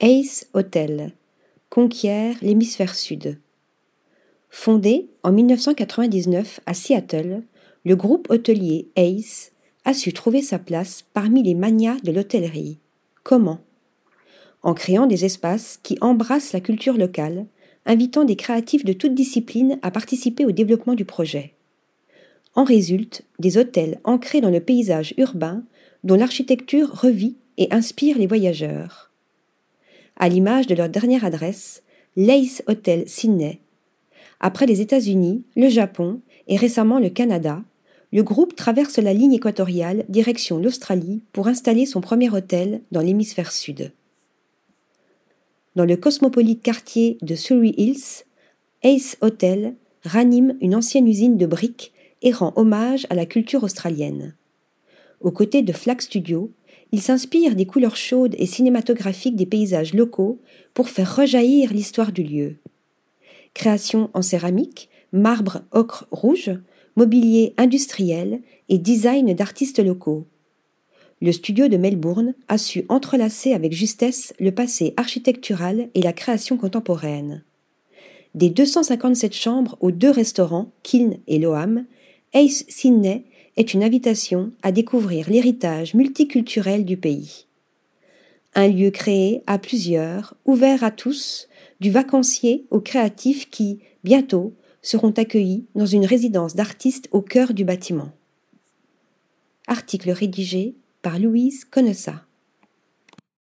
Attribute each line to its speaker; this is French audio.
Speaker 1: Ace Hotel conquiert l'hémisphère sud. Fondé en 1999 à Seattle, le groupe hôtelier Ace a su trouver sa place parmi les manias de l'hôtellerie. Comment? En créant des espaces qui embrassent la culture locale, invitant des créatifs de toutes disciplines à participer au développement du projet. En résultent des hôtels ancrés dans le paysage urbain dont l'architecture revit et inspire les voyageurs. À l'image de leur dernière adresse, l'Ace Hotel Sydney. Après les États-Unis, le Japon et récemment le Canada, le groupe traverse la ligne équatoriale direction l'Australie pour installer son premier hôtel dans l'hémisphère sud. Dans le cosmopolite quartier de Surrey Hills, Ace Hotel ranime une ancienne usine de briques et rend hommage à la culture australienne. Aux côtés de Flag Studio, il s'inspire des couleurs chaudes et cinématographiques des paysages locaux pour faire rejaillir l'histoire du lieu. Création en céramique, marbre ocre rouge, mobilier industriel et design d'artistes locaux. Le studio de Melbourne a su entrelacer avec justesse le passé architectural et la création contemporaine. Des 257 chambres aux deux restaurants, Kiln et Loam, Ace Sydney est une invitation à découvrir l'héritage multiculturel du pays. Un lieu créé à plusieurs, ouvert à tous, du vacancier aux créatifs qui, bientôt, seront accueillis dans une résidence d'artistes au cœur du bâtiment. Article rédigé par Louise.